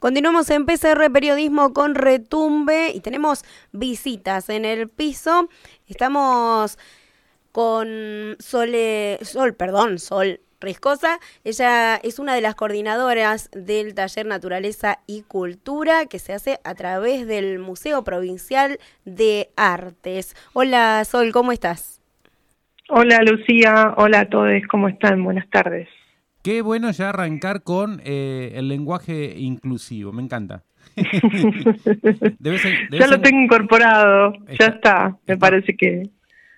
Continuamos en PCR Periodismo con Retumbe y tenemos visitas en el piso. Estamos con Sole, Sol, perdón, Sol Riscosa. Ella es una de las coordinadoras del taller Naturaleza y Cultura que se hace a través del Museo Provincial de Artes. Hola Sol, ¿cómo estás? Hola Lucía, hola a todos, ¿cómo están? Buenas tardes. Qué bueno ya arrancar con eh, el lenguaje inclusivo, me encanta. ya lo tengo incorporado, ya está, me parece que...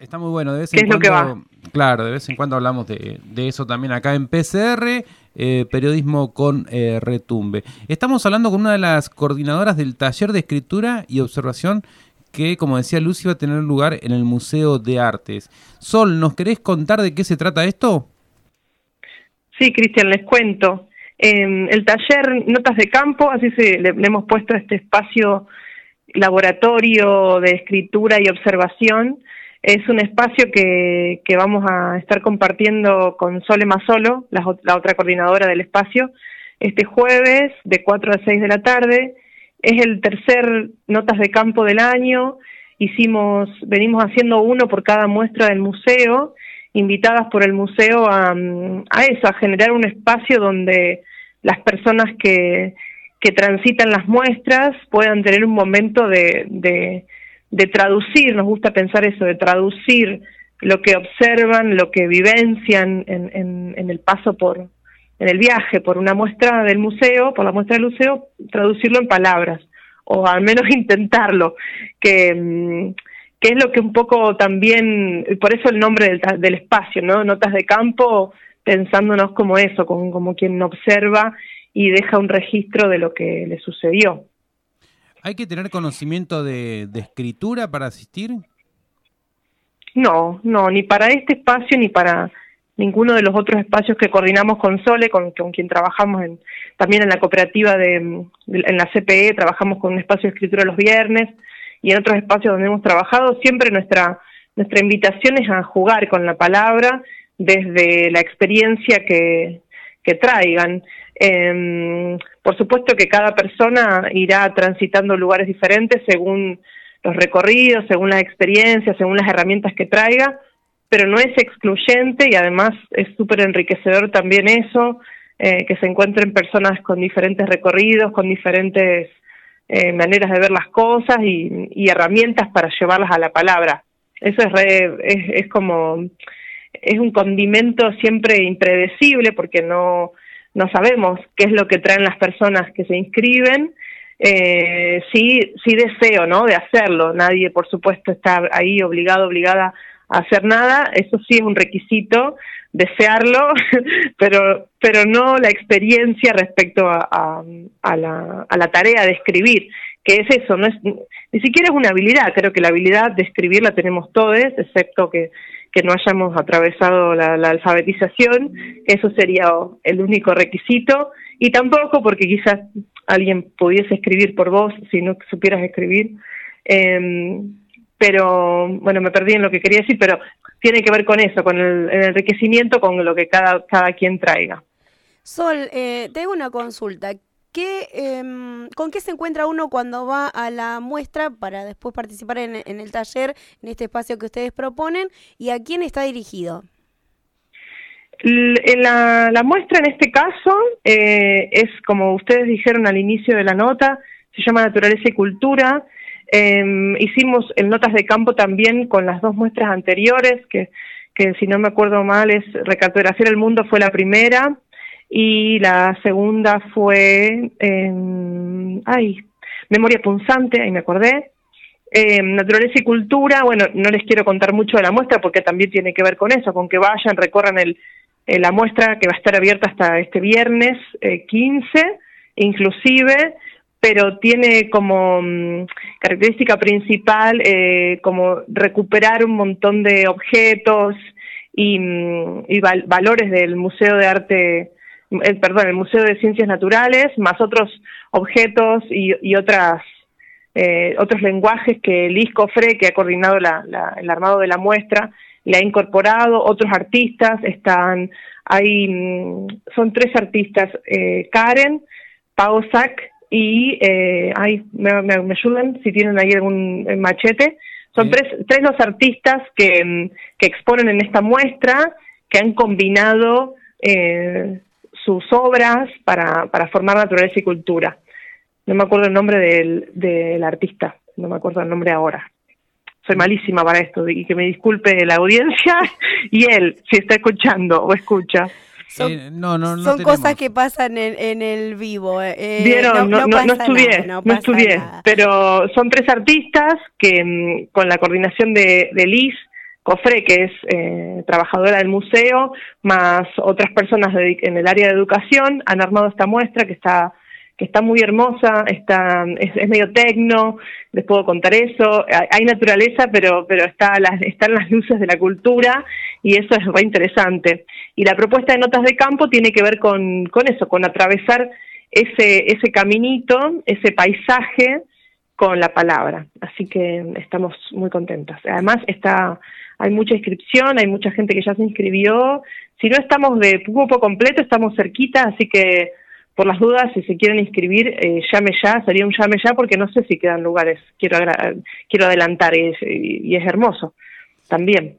Está muy bueno, de vez en cuando... Es lo que va? Claro, de vez en cuando hablamos de, eso también acá en PCR, eh, periodismo con eh, retumbe. Estamos hablando con una de las coordinadoras del taller de escritura y observación que, como decía Lucy, va a tener lugar en el Museo de Artes. Sol, ¿nos querés contar de qué se trata esto? Sí, Cristian, les cuento. Em, el taller Notas de Campo, así se, le, hemos puesto este espacio laboratorio de escritura y observación. Es un espacio que, vamos a estar compartiendo con Sole Masolo, la, la otra coordinadora del espacio, este jueves de 4 a 6 de la tarde. Es el tercer Notas de Campo del año. Hicimos, venimos haciendo uno por cada muestra del museo invitadas por el museo a, a eso, a generar un espacio donde las personas que, que transitan las muestras puedan tener un momento de, de, traducir, nos gusta pensar eso, de traducir lo que observan, lo que vivencian en, en, en, el paso por, en el viaje por una muestra del museo, por la muestra del museo, traducirlo en palabras, o al menos intentarlo, que, mm, que es lo que un poco también, por eso el nombre del, espacio, ¿no? Notas de campo, pensándonos como eso, como, como quien observa y deja un registro de lo que le sucedió. ¿Hay que tener conocimiento de, escritura para asistir? No, no, ni para este espacio ni para ninguno de los otros espacios que coordinamos con Sole, con, con quien trabajamos en, también en la cooperativa de, en la CPE, trabajamos con un espacio de escritura los viernes, y en otros espacios donde hemos trabajado, siempre nuestra, nuestra invitación es a jugar con la palabra desde la experiencia que, que traigan. Em, por supuesto que cada persona irá transitando lugares diferentes según los recorridos, según las experiencias, según las herramientas que traiga, pero no es excluyente y además es súper enriquecedor también eso, eh, que se encuentren personas con diferentes recorridos, con diferentes eh, maneras de ver las cosas y, herramientas para llevarlas a la palabra. Eso es, es, es como, es un condimento siempre impredecible porque no, no sabemos qué es lo que traen las personas que se inscriben. Eh, sí, sí deseo, ¿no? De hacerlo. Nadie, por supuesto, está ahí obligado, obligada hacer nada. Eso sí es un requisito desearlo, pero, pero no la experiencia respecto a, la tarea de escribir, que es eso, no es, ni siquiera es una habilidad, creo que la habilidad de escribir la tenemos todos, excepto que, que no hayamos atravesado la, la alfabetización, eso sería el único requisito, y tampoco porque quizás alguien pudiese escribir por vos si no supieras escribir. Eh, pero bueno, me perdí en lo que quería decir, pero tiene que ver con eso, con el, enriquecimiento, con lo que cada, cada quien traiga. Sol, eh, tengo una consulta. ¿Qué, em, ¿Con qué se encuentra uno cuando va a la muestra para después participar en, el taller, en este espacio que ustedes proponen? ¿Y a quién está dirigido? La, la muestra en este caso eh, es, como ustedes dijeron al inicio de la nota, se llama Naturaleza y Cultura, eh, hicimos en Notas de Campo también con las dos muestras anteriores, que, que si no me acuerdo mal es Recartografía del Mundo fue la primera y la segunda fue, eh, ay, Memoria Punzante, ahí me acordé. Eh, naturaleza y cultura, bueno, no les quiero contar mucho de la muestra porque también tiene que ver con eso, con que vayan, recorran el, la muestra que va a estar abierta hasta este viernes 15, inclusive pero tiene como mm, característica principal eh, como recuperar un montón de objetos y, mm, valores del Museo de Arte, eh, perdón, el Museo de Ciencias Naturales, más otros objetos y, otras eh, otros lenguajes que Liz Cofre, que ha coordinado el armado de la muestra, le ha incorporado, otros artistas están, hay, mm, son tres artistas, Karen, Pau Sack y eh, ay, me, ayudan si tienen ahí algún eh, machete. Son tres, tres los artistas que, mm, que, exponen en esta muestra, que han combinado eh, sus obras para, para formar naturaleza y cultura. No me acuerdo el nombre del, del artista, no me acuerdo el nombre ahora. Soy malísima para esto y que me disculpe la audiencia y él, si está escuchando o escucha. Son, eh, no, no, son cosas que pasan en, el vivo. Eh, eh, Vieron, no, no, estudié, no, estudié, pero son tres artistas que mm, con la coordinación de, Liz Cofre, que es trabajadora del museo, más otras personas en el área de educación, han armado esta muestra que está que está muy hermosa, está, es, medio tecno, les puedo contar eso, hay, naturaleza, pero, pero está las, están las luces de la cultura y eso es muy interesante. Y la propuesta de notas de campo tiene que ver con, con eso, con atravesar ese, ese caminito, ese paisaje con la palabra. Así que estamos muy contentas. Además está hay mucha inscripción, hay mucha gente que ya se inscribió. Si no estamos de grupo completo, estamos cerquita, así que por las dudas, si se quieren inscribir, eh, llame ya, sería un llame ya porque no sé si quedan lugares, quiero, quiero adelantar y es, hermoso también.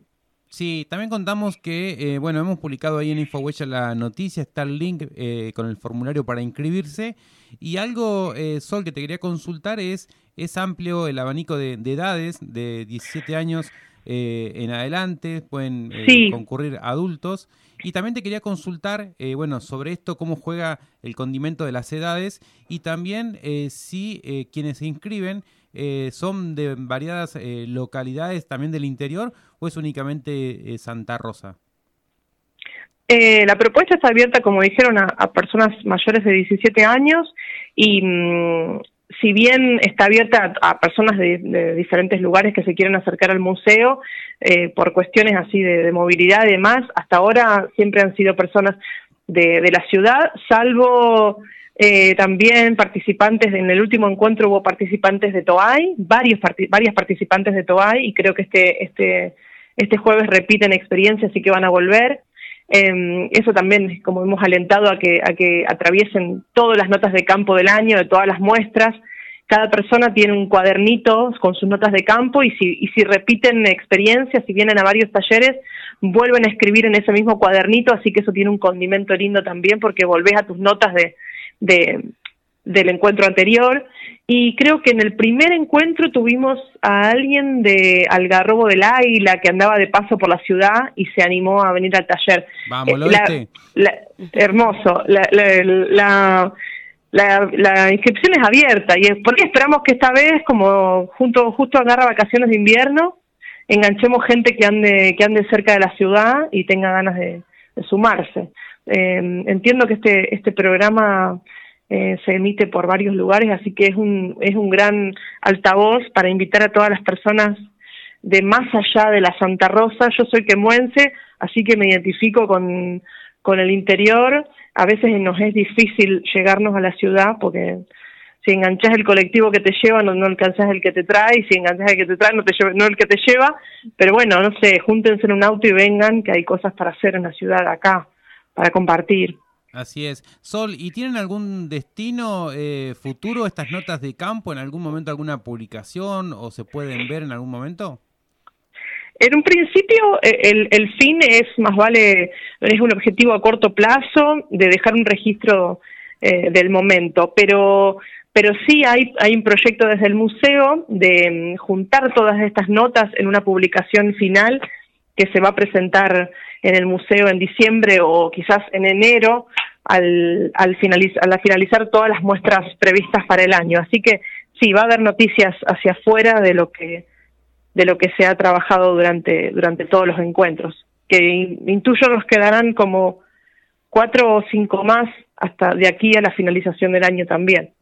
Sí, también contamos que, eh, bueno, hemos publicado ahí en InfoWecha la noticia, está el link eh, con el formulario para inscribirse. Y algo, Sol, que te quería consultar es, es amplio el abanico de, edades, de 17 años en adelante, pueden concurrir adultos. Y también te quería consultar, eh, bueno, sobre esto, cómo juega el condimento de las edades y también eh, si eh, quienes se inscriben son de variadas localidades también del interior o es únicamente Santa Rosa. la propuesta está abierta, como dijeron, a, personas mayores de 17 años y mm, si bien está abierta a, personas de, diferentes lugares que se quieren acercar al museo, eh, por cuestiones así de, movilidad y demás, hasta ahora siempre han sido personas de, la ciudad, salvo eh, también participantes, en el último encuentro hubo participantes de Toay, varios varias participantes de Toay, y creo que este, este, este jueves repiten experiencia, así que van a volver. Eh, eso también, como hemos alentado a que, a que atraviesen todas las notas de campo del año, de todas las muestras. Cada persona tiene un cuadernito con sus notas de campo y si, y si repiten experiencias, si vienen a varios talleres, vuelven a escribir en ese mismo cuadernito, así que eso tiene un condimento lindo también porque volvés a tus notas de, de, del encuentro anterior. Y creo que en el primer encuentro tuvimos a alguien de Algarrobo del Águila que andaba de paso por la ciudad y se animó a venir al taller. Vamos, ¿lo eh, la, hermoso. La, la, la, inscripción es abierta y por qué esperamos que esta vez, como junto, justo agarra vacaciones de invierno, enganchemos gente que ande, que ande cerca de la ciudad y tenga ganas de, sumarse. Eh, entiendo que este, este programa eh, se emite por varios lugares, así que es un, es un gran altavoz para invitar a todas las personas de más allá de la Santa Rosa. Yo soy quemuense, así que me identifico con, con el interior. A veces nos es difícil llegarnos a la ciudad porque si enganchas el colectivo que te lleva no, no alcanzas el que te trae y si enganchas el que te trae no, te lleva, no el que te lleva. Pero bueno, no sé, júntense en un auto y vengan que hay cosas para hacer en la ciudad acá, para compartir. Así es. Sol, ¿y tienen algún destino eh, futuro estas notas de campo? ¿En algún momento alguna publicación o se pueden ver en algún momento? En un principio, eh, el, fin es más vale, es un objetivo a corto plazo de dejar un registro eh, del momento, pero pero sí hay, hay un proyecto desde el museo de mm, juntar todas estas notas en una publicación final que se va a presentar en el museo en diciembre o quizás en enero al, al, al finalizar todas las muestras previstas para el año. Así que sí, va a haber noticias hacia afuera de lo que de lo que se ha trabajado durante durante todos los encuentros, que intuyo nos quedarán como cuatro o cinco más hasta de aquí a la finalización del año también.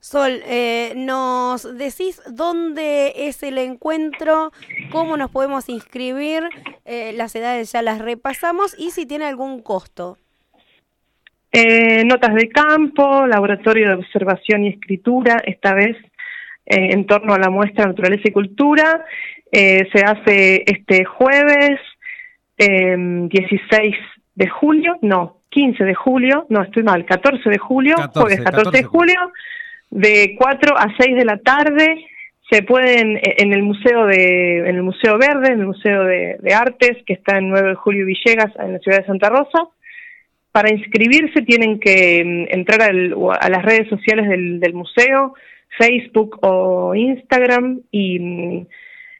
Sol, eh, ¿nos decís dónde es el encuentro? ¿Cómo nos podemos inscribir? Eh, las edades ya las repasamos y si tiene algún costo. Eh, notas de campo, laboratorio de observación y escritura, esta vez en torno a la muestra Naturaleza y Cultura. se hace este jueves 16 de julio, no, 15 de julio, no, estoy mal, 14 de julio, jueves 14, de julio de 4 a 6 de la tarde se pueden e, en el museo de en el museo verde en el museo de, artes que está en 9 de julio Villegas en la ciudad de Santa Rosa. Para inscribirse tienen que mm, entrar a las redes sociales del, del, museo Facebook o Instagram y mm,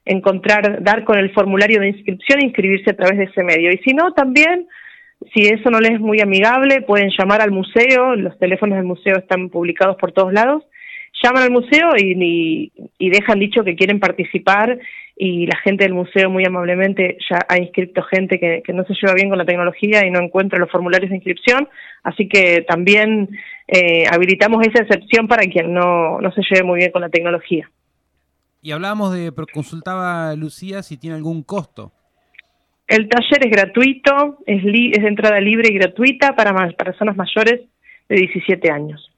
encontrar dar con el formulario de inscripción e inscribirse a través de ese medio. Y si no también si eso no les es muy amigable, pueden llamar al museo, los teléfonos del museo están publicados por todos lados, llaman al museo y, dejan dicho que quieren participar y la gente del museo muy amablemente ya ha inscrito gente que, no se lleva bien con la tecnología y no encuentra los formularios de inscripción, así que también eh, habilitamos esa excepción para quien no, no se lleve muy bien con la tecnología. Y hablábamos de, consultaba Lucía si tiene algún costo. El taller es gratuito, es, es de entrada libre y gratuita para personas mayores de 17 años.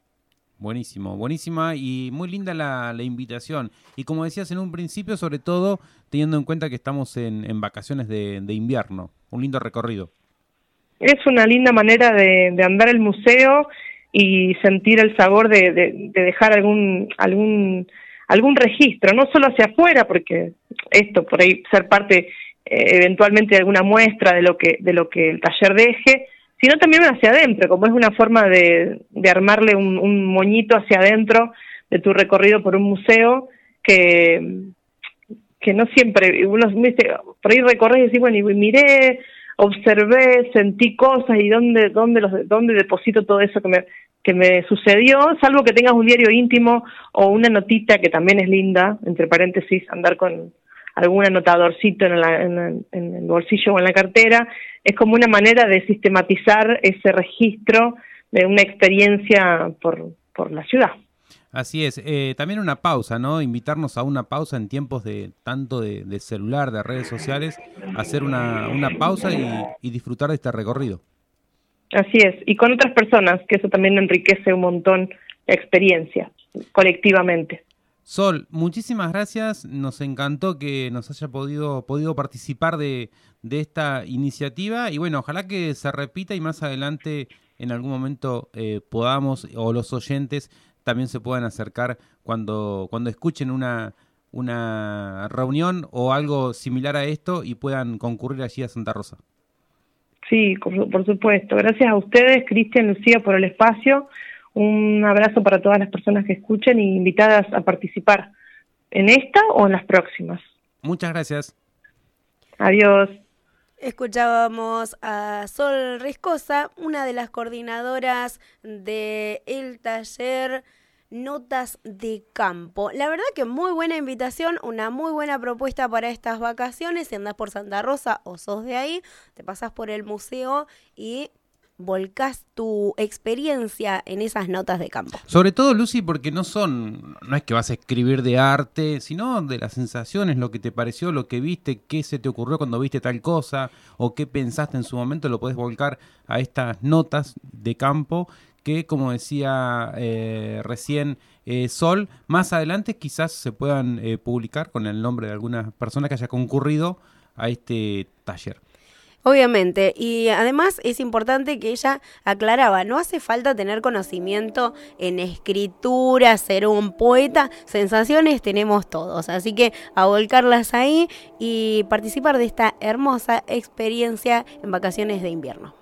Buenísimo, buenísima y muy linda la, invitación. Y como decías en un principio, sobre todo teniendo en cuenta que estamos en, vacaciones de, invierno, un lindo recorrido. Es una linda manera de, andar el museo y sentir el sabor de, dejar algún, algún, algún registro, no solo hacia afuera, porque esto, por ahí ser parte eventualmente alguna muestra de lo que de lo que el taller deje, sino también hacia adentro, como es una forma de, de armarle un, moñito hacia adentro de tu recorrido por un museo que, que no siempre, uno por ahí recorres y decís, bueno, y miré, observé, sentí cosas y dónde, dónde, los, dónde deposito todo eso que me, que me sucedió, salvo que tengas un diario íntimo o una notita que también es linda, entre paréntesis, andar con, algún anotadorcito en, el bolsillo o en la cartera, es como una manera de sistematizar ese registro de una experiencia por, por la ciudad. Así es, eh, también una pausa, ¿no? Invitarnos a una pausa en tiempos de tanto de, celular, de redes sociales, hacer una, una pausa y, y disfrutar de este recorrido. Así es, y con otras personas, que eso también enriquece un montón la experiencia colectivamente. Sol, muchísimas gracias. Nos encantó que nos haya podido, podido participar de, esta iniciativa y bueno, ojalá que se repita y más adelante en algún momento eh, podamos o los oyentes también se puedan acercar cuando, cuando escuchen una, una reunión o algo similar a esto y puedan concurrir allí a Santa Rosa. Sí, por supuesto. Gracias a ustedes, Cristian, Lucía, por el espacio. Un abrazo para todas las personas que escuchen y invitadas a participar en esta o en las próximas. Muchas gracias. Adiós. Escuchábamos a Sol Riscosa, una de las coordinadoras del el taller Notas de Campo. La verdad que muy buena invitación, una muy buena propuesta para estas vacaciones. Si andas por Santa Rosa o sos de ahí, te pasas por el museo y volcás tu experiencia en esas notas de campo. Sobre todo, Lucy, porque no son, no es que vas a escribir de arte, sino de las sensaciones, lo que te pareció, lo que viste, qué se te ocurrió cuando viste tal cosa, o qué pensaste en su momento, lo puedes volcar a estas notas de campo que, como decía eh, recién eh, Sol, más adelante quizás se puedan eh, publicar con el nombre de alguna persona que haya concurrido a este taller. Obviamente, y además es importante que ella aclaraba, no hace falta tener conocimiento en escritura, ser un poeta, sensaciones tenemos todos, así que a volcarlas ahí y participar de esta hermosa experiencia en vacaciones de invierno.